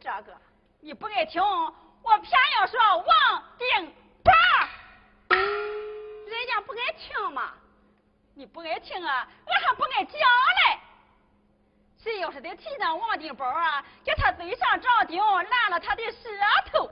这个，你不爱听，我偏要说王定宝。人家不爱听嘛。你不爱听啊，我还不爱讲嘞。谁要是得提那王定宝啊，叫他嘴上长钉，烂了他的舌头。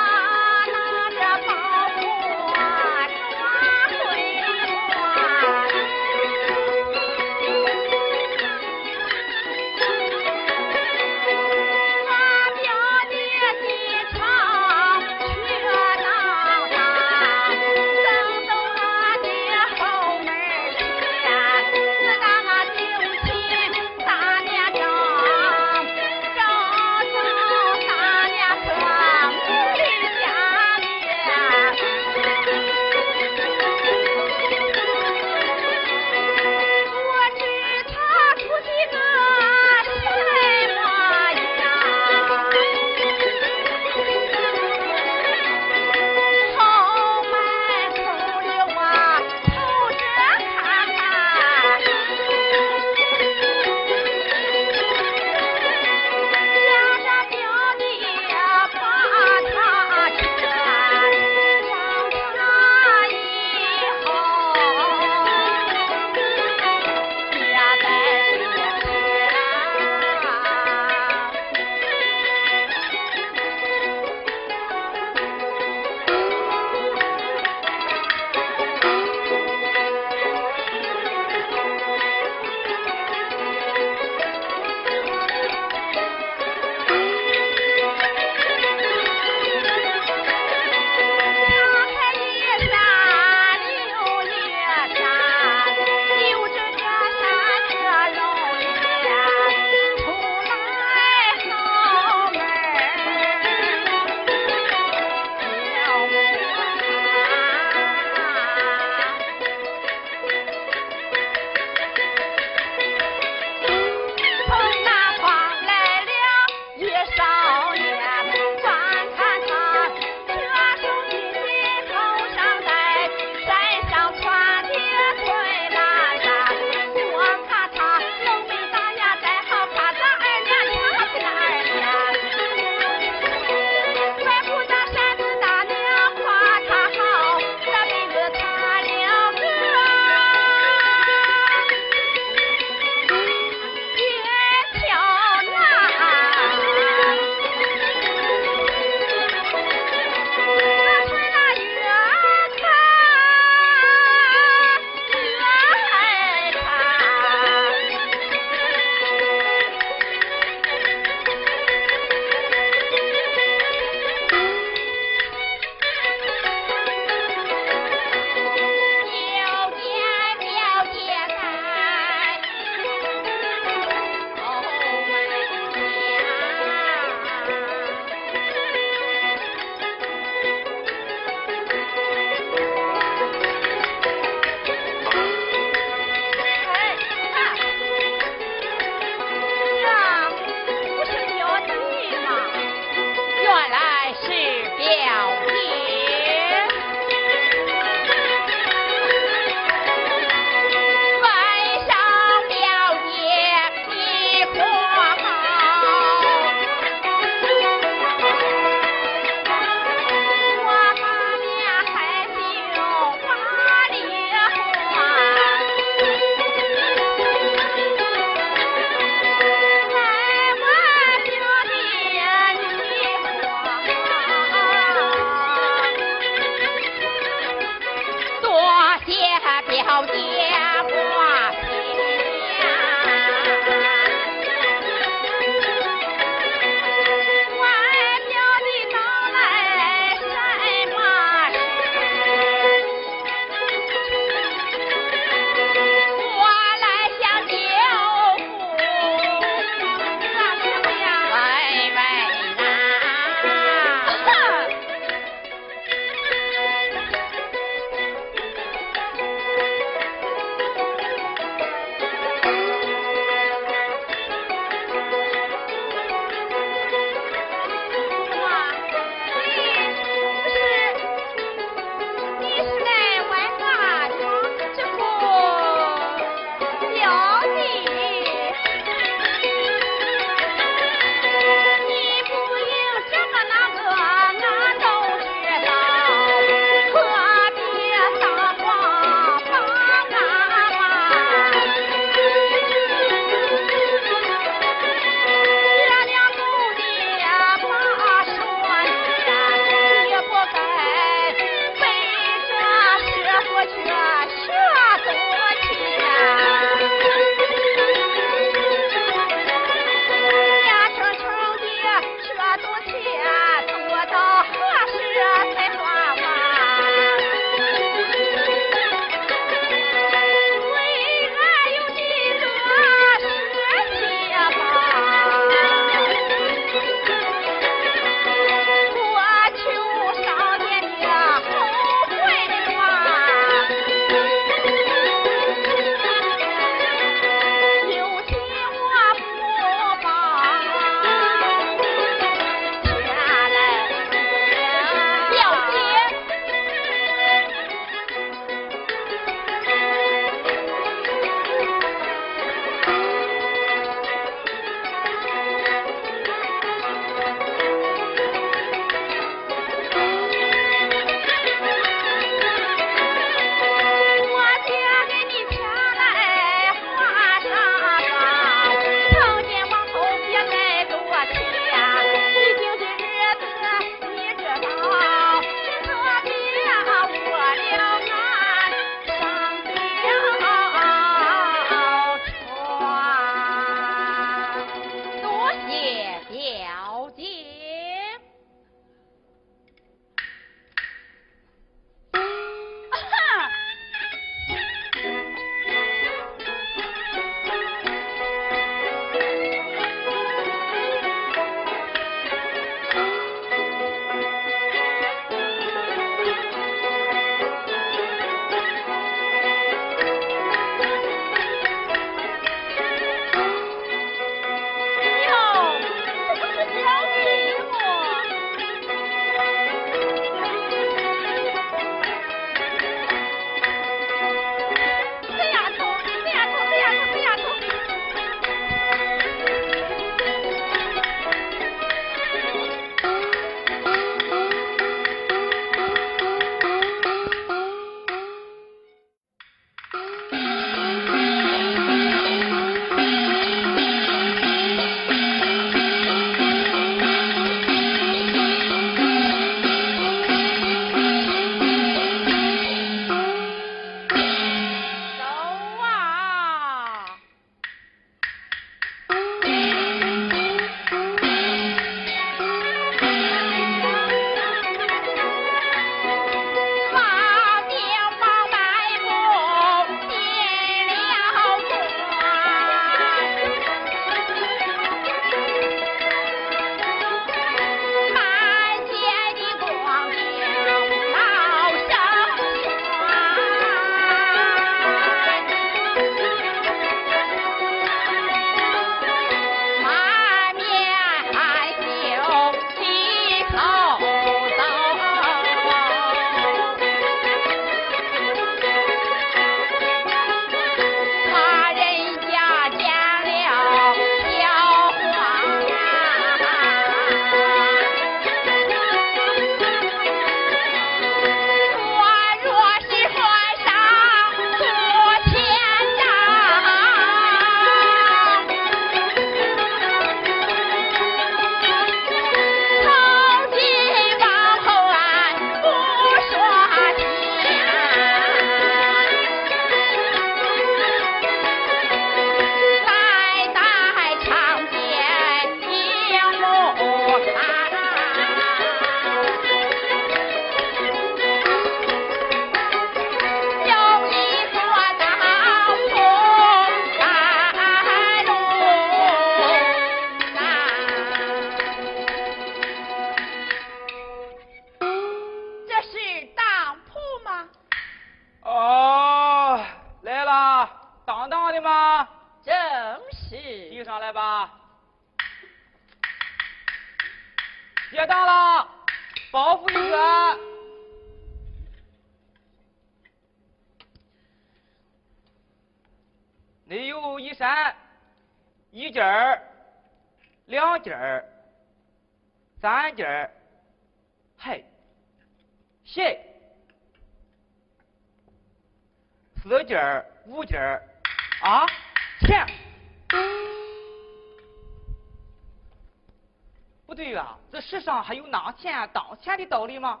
还有拿钱当钱的道理吗？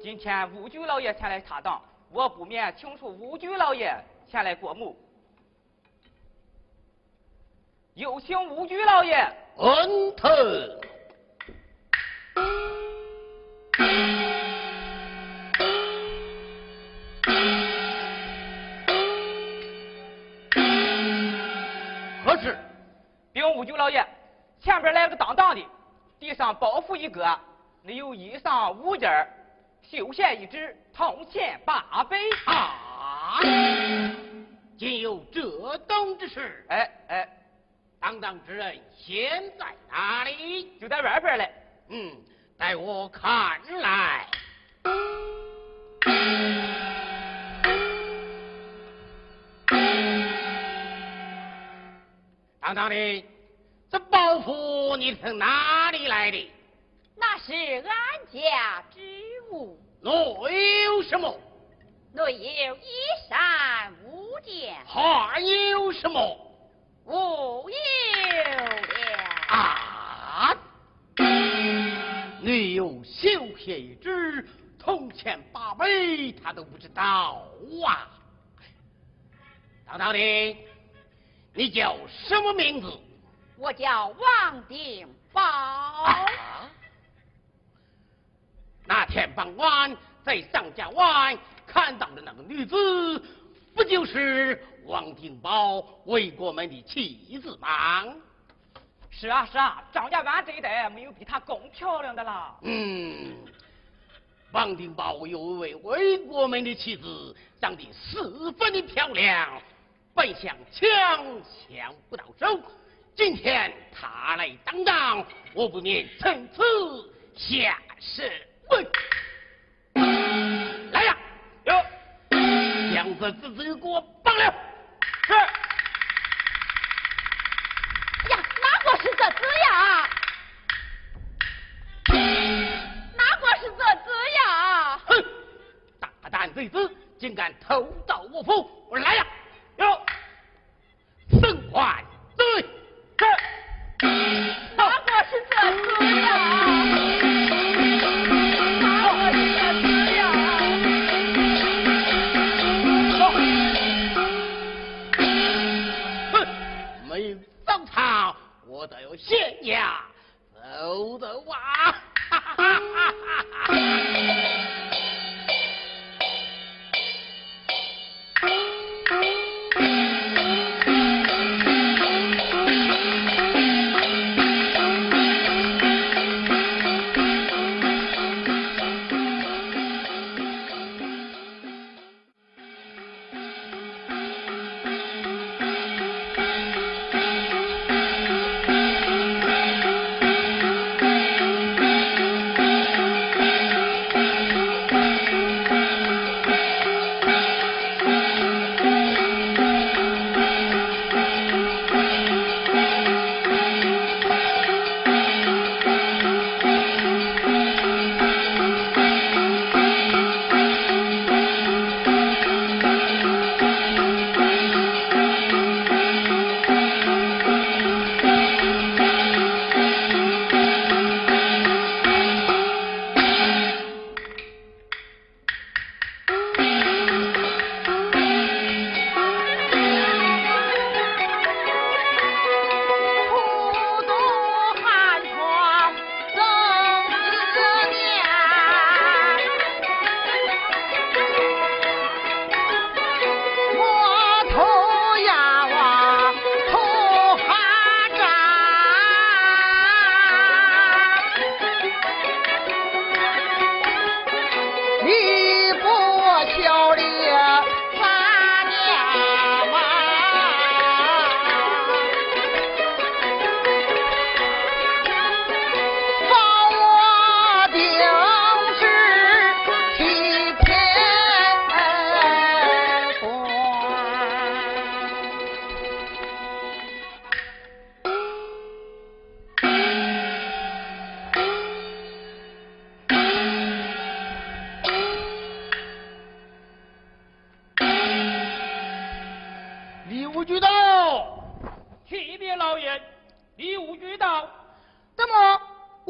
今天吴局老爷前来查档，我不免请出吴局老爷前来过目。有请吴局老爷。恩特。五九老爷，前边来个当当的，地上包袱一个，你有衣裳五件绣线一只，铜钱八百。啊！竟有这等之事？哎哎，当当之人现在哪里？就在外边嘞。嗯，待我看来。当当的。这包袱你从哪里来的？那是俺家之物。内有什么？内有一扇五件。还有什么？无有了。啊！内有绣鞋一只，铜钱八枚，他都不知道啊！当当的。你叫什么名字？我叫王定宝。那天傍晚在张家湾看到的那个女子，不就是王定宝魏国门的妻子吗？是啊是啊，张家湾这一带没有比她更漂亮的了。嗯，王定宝有一位魏国门的妻子，长得十分的漂亮，本想抢抢不到手，今天他来当当，我不免趁此下手。问，来呀！哟，将这子子给我绑了。是。呀，哪个是这子呀？哪个是这子呀？哼，大胆贼子，竟敢偷盗我府！我来呀！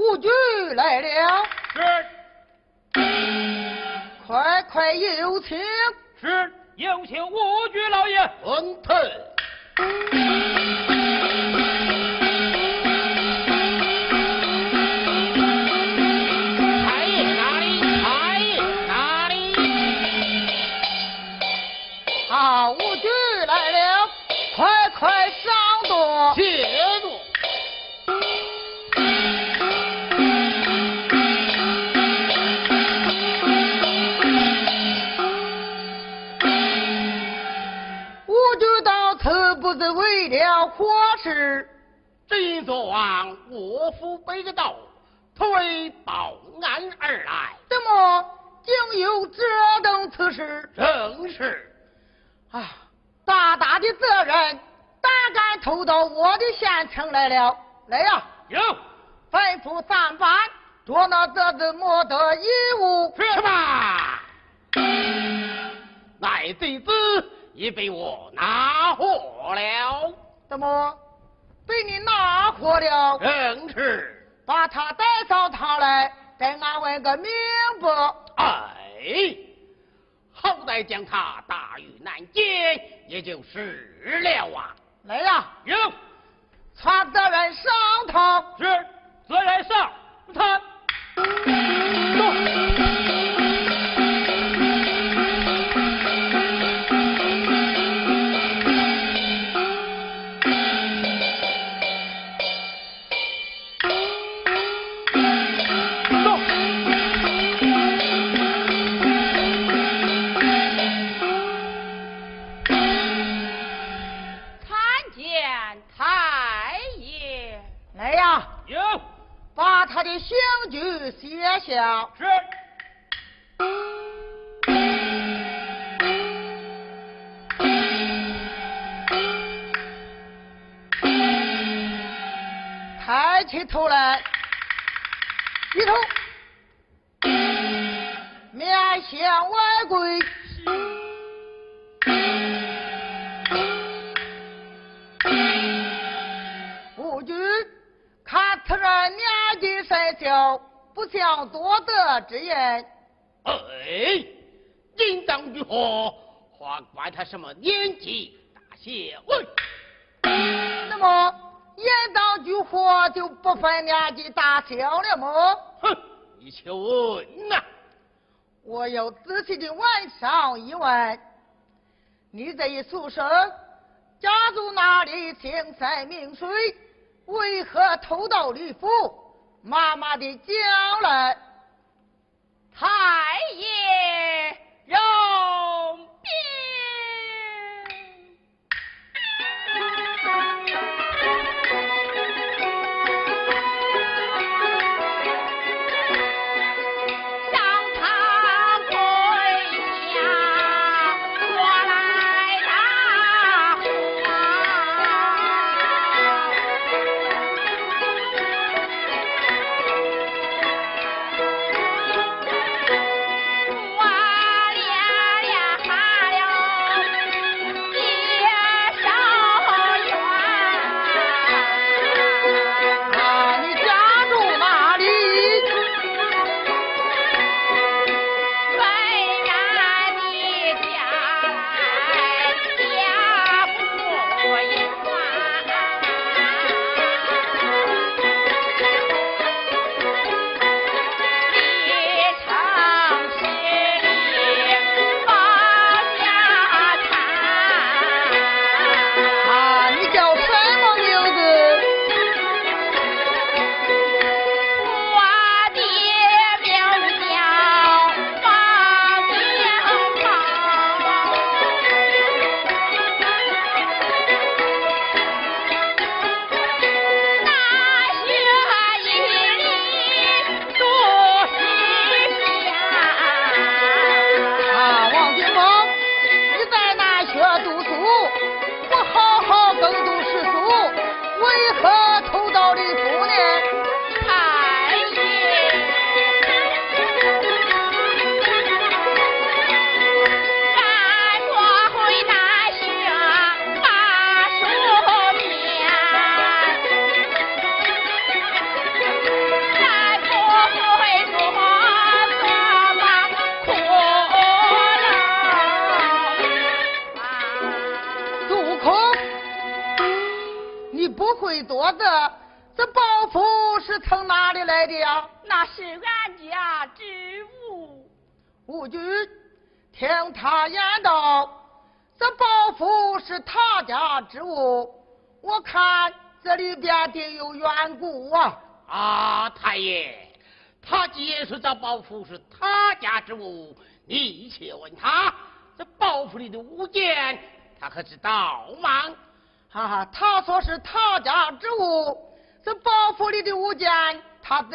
武举来了？是快快有请。是，有请武举老爷。文腾。为了何事？今昨晚我府被个盗，推保安而来，怎么竟有这等此事？正是。啊，大大的责任，胆敢偷到我的县城来了。来呀，有吩咐三班捉拿这只莫得一物。是吧？乃贼子已被我拿获了，怎么被你拿获了？正是。把他带上堂来，再俺问个明白。哎，好歹将他打于南京，也就是了啊。来呀！有，传责人上堂。是，责任上堂。具写下。是。抬起头来，低头，面向外跪。武举，看此人年纪甚小，不像多德之人。哎，应当如何？还管他什么年纪大小？喂，那么言当举火就不分年纪大小了么？哼，你且问呐。我要仔细的问上一问，你这一书生家住哪里？姓甚名谁？为何偷盗吕府？妈妈的将来。太爷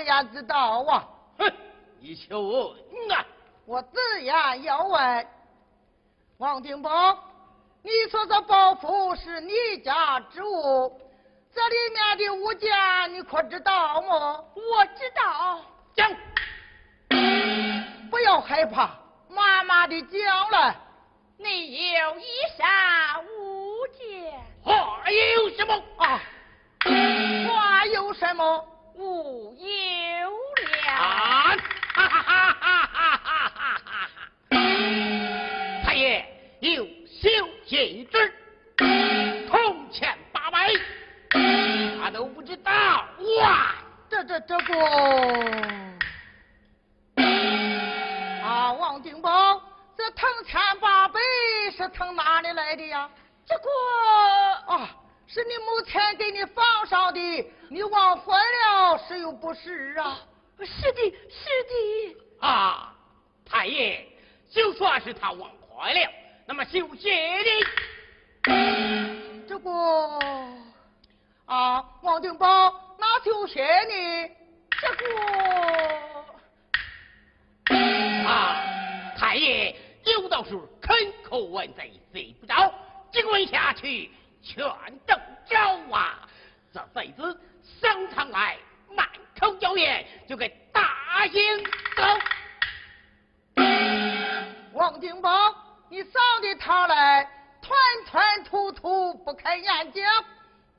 自然知道啊。哼，你求问啊。我自然要问，王定邦，你说这包袱是你家之物，这里面的物件你可知道吗？我知道，讲，不要害怕，妈妈的讲来。你有一扇物件，还有什么啊？还有什么？无忧了。啊！哈哈哈哈哈哈哈哈！太爷有小贤之，铜钱八百，他都不知道哇！这这这个啊，王定宝，这铜钱八百是从哪里来的呀？这个啊，是你母亲给你放上的，你忘怀了，是又不是啊？是的，是的。啊，太爷，就算是他忘怀了，那么修鞋的这个啊，王定宝那修鞋呢？这个啊，太爷有道是肯口问贼贼不着，这问下去全都招啊！这辈子上场来满口谣言，就给大英走。王定宝，你上的堂来，团团突突不开眼睛，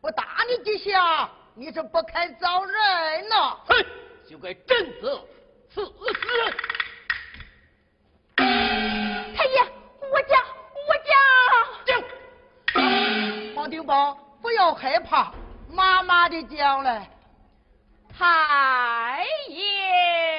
不打你几下，你是不肯招人呐？哼，就该正子赐死。太爷，我讲，我讲。王定宝，不要害怕，妈妈的将来。太爷。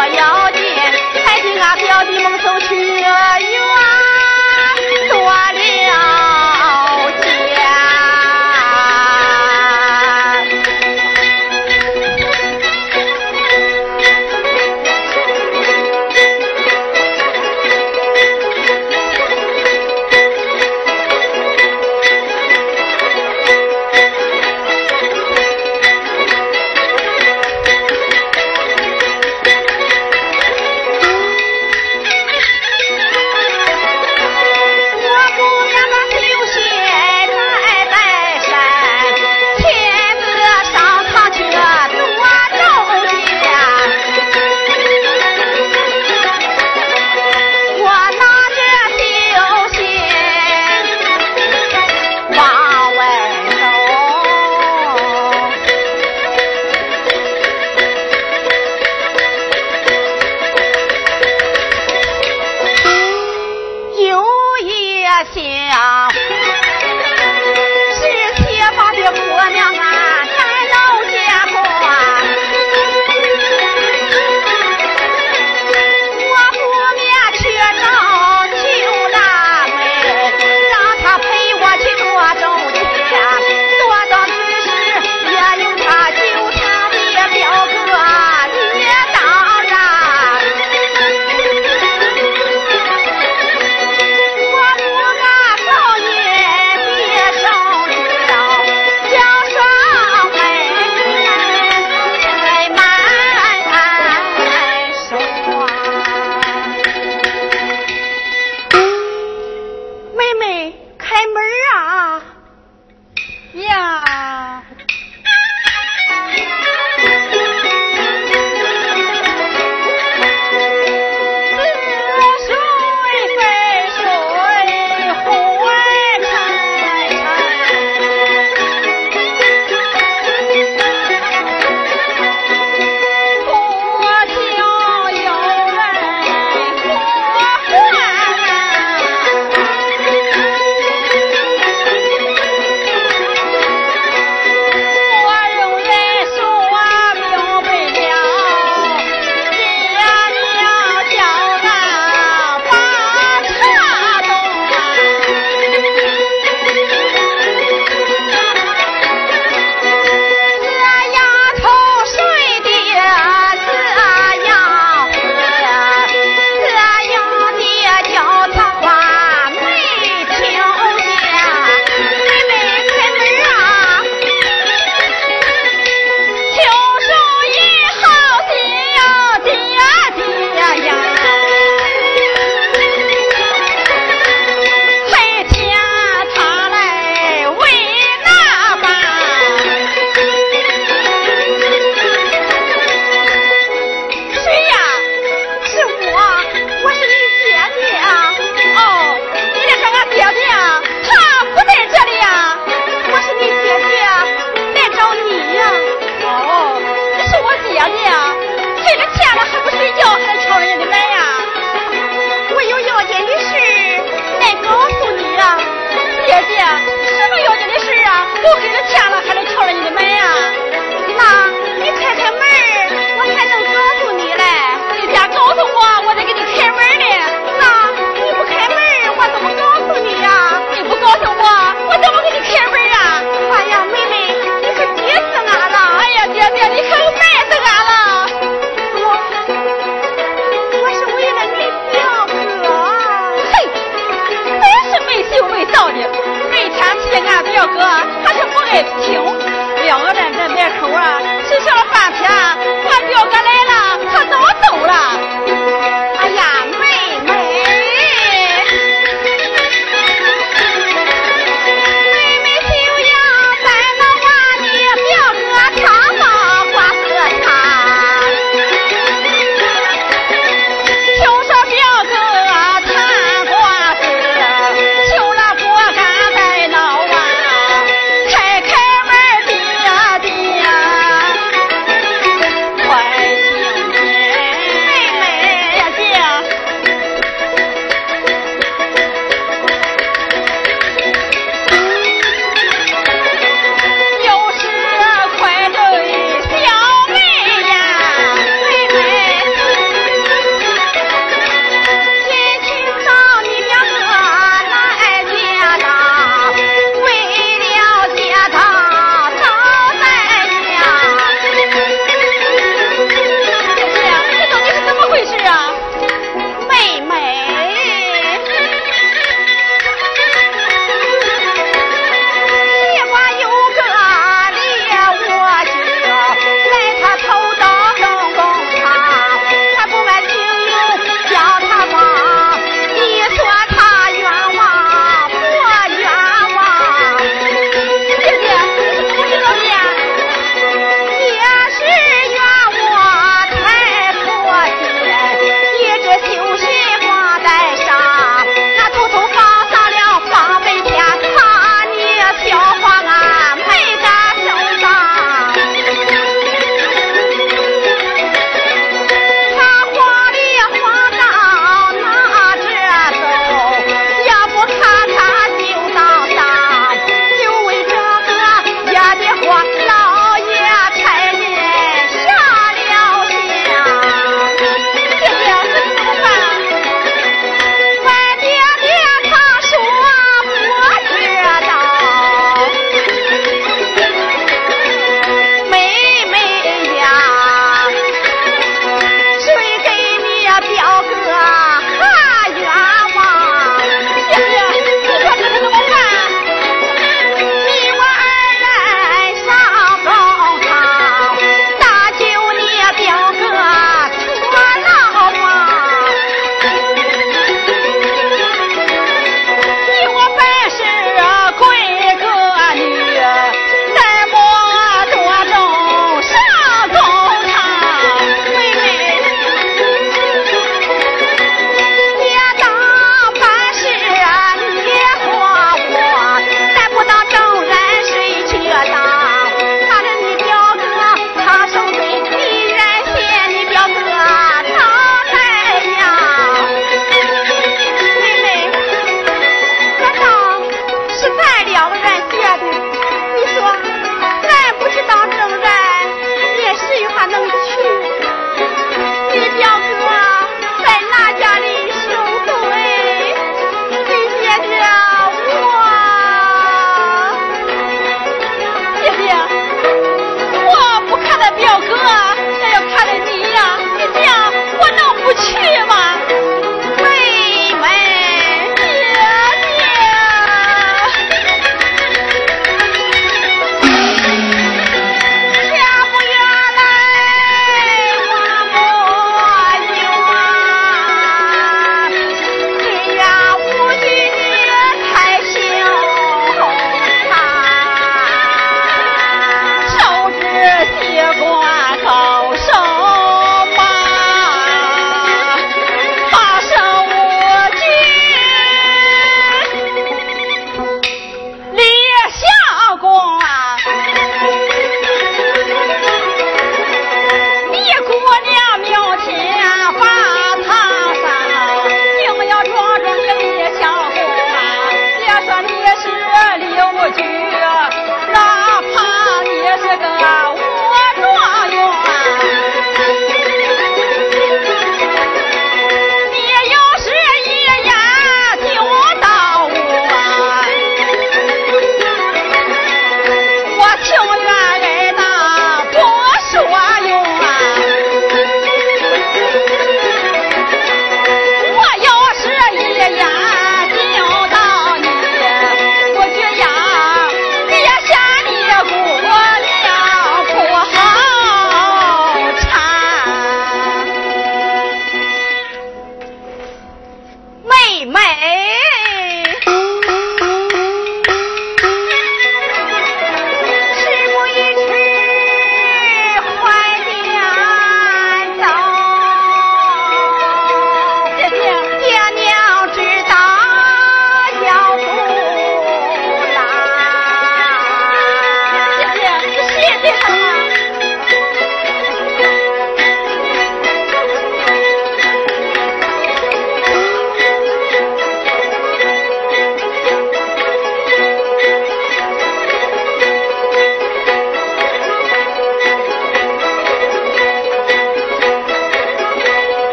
我要见还请俺表弟蒙受屈辱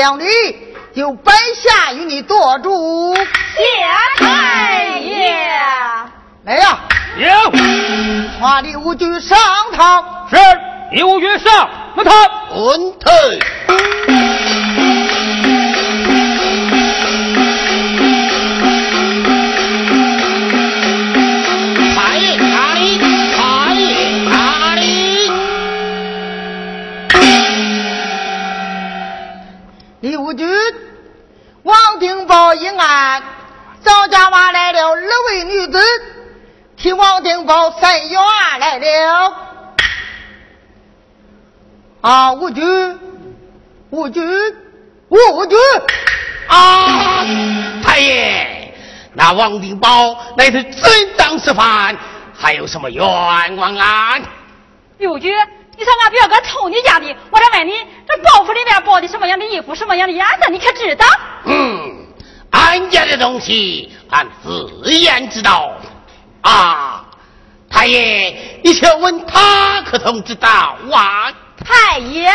大与他讲理，就摆下与你做主。谢太爷。来呀！有，传李无惧上堂。是李无惧上我堂。滚退！王定宝一案，赵家娃来了二位女子，替王定宝伸冤来了。啊，无惧，无惧，无惧！啊，太爷，那王定宝乃是真当示范，还有什么冤枉案？刘局，你说俺表哥偷你家的，我再问你，这包袱里面包的什么样的衣服，什么样的颜色，你可知道？嗯，俺家的东西，俺自然知道。啊，太爷，你且问他可曾知道啊？太爷呀！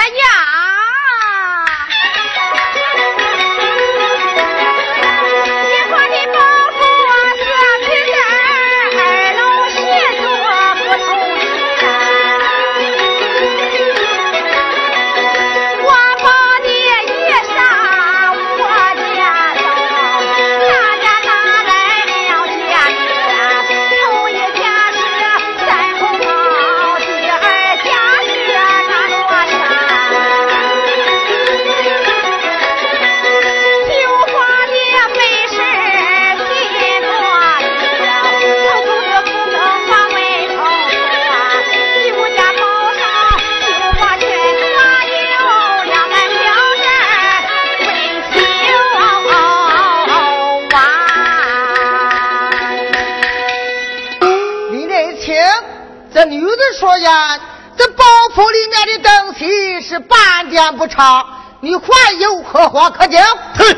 半点不差，你还有何话可讲？哼，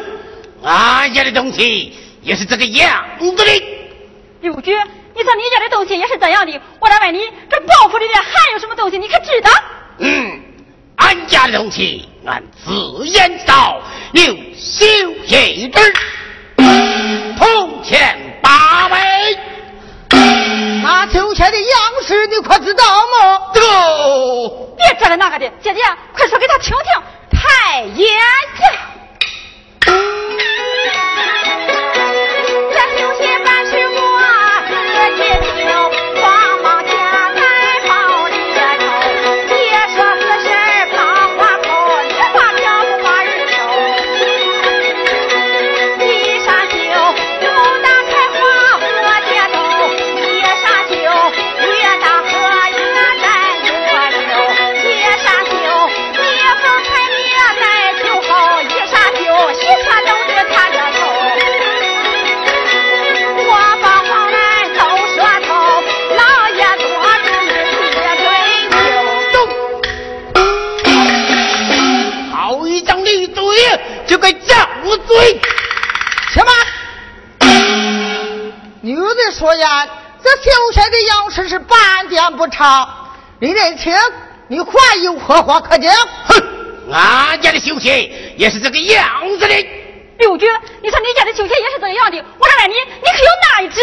俺家的东西也是这个样子的。刘局，你说你家的东西也是这样的，我来问你，这包袱里面还有什么东西，你可知道？嗯，俺家的东西俺自然知道，有绣一只，铜钱八枚。那秋千的样式你可知道吗？这个别这了那个的，姐姐，快说给他听听。太爷爷！这秋千办事我自己绣，女子说呀，这绣鞋的样式是半点不差。李内卿，你还有何话可讲？哼，俺家的绣鞋也是这个样子的。刘局，你说你家的绣鞋也是这样的，我来问你，你可有哪一只？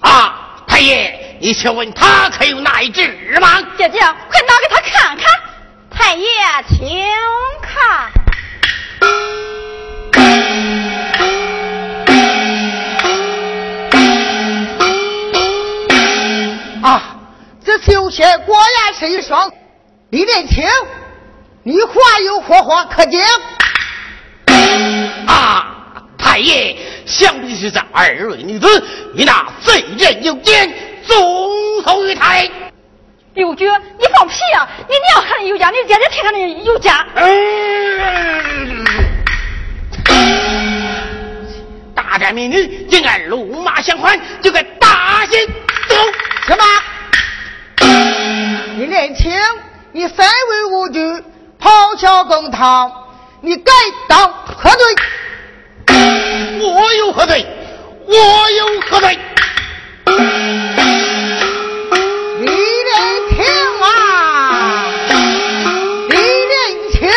啊，太爷，你且问他可有哪一只吗？姐姐，快拿给他看看。太爷，请看。这绣鞋果然是一双。李连清，你还有何话可讲？啊，太爷，想必是这二位女子你那贼人有奸，纵后于台。刘局，你放屁啊！你娘看的有家，你姐姐听看的有家。嗯，大战民女，竟敢怒骂相还，就该大刑走。什么？你年轻，你身为无惧，咆哮公堂，你该当何罪？我有何罪？我有何罪？李连清啊，李连清，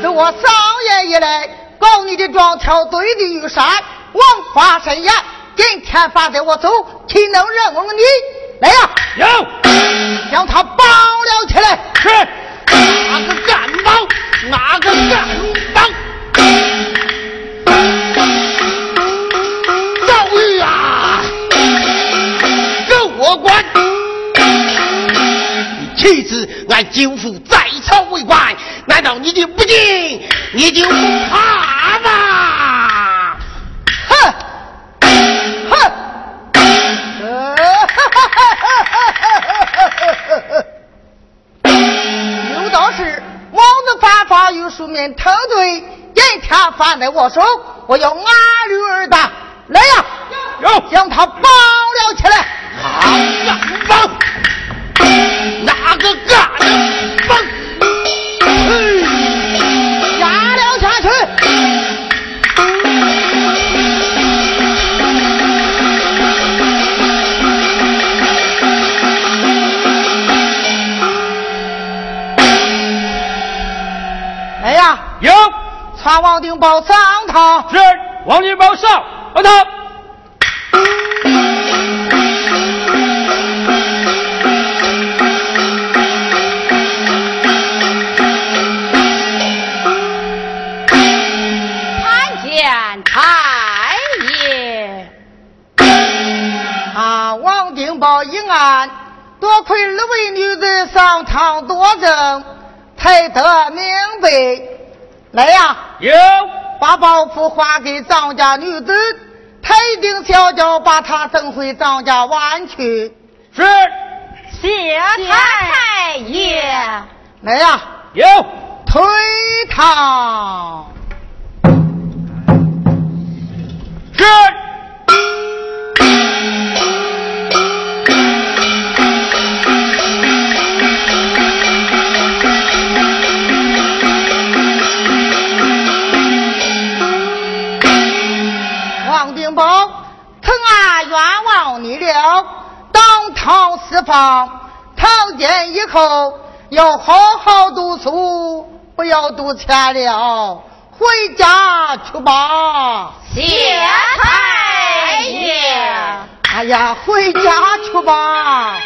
自我少爷以来告你的庄挑对的玉山，王法神言，今天放在我走，岂能任我你？来呀，有将他绑了起来。是哪个敢包？哪个敢包？赵玉啊，跟我管！你妻子俺舅父在朝为官，难道你就不敬？你就不怕吗？法有书面头对，一天放在我手，我要按律而打。来呀，有将他绑了起来。哪敢帮？传王定宝上堂。是王定宝上把他参见太爷。啊，王定宝一案，多亏二位女子上堂作证，才得明白。来呀，有把包袱还给张家女子，他一定小轿把她送回张家湾去。是谢太爷。来呀，有推堂。是当堂释放。堂见以后要好好读书，不要读钱了，回家去吧。谢太爷。哎呀，回家去吧。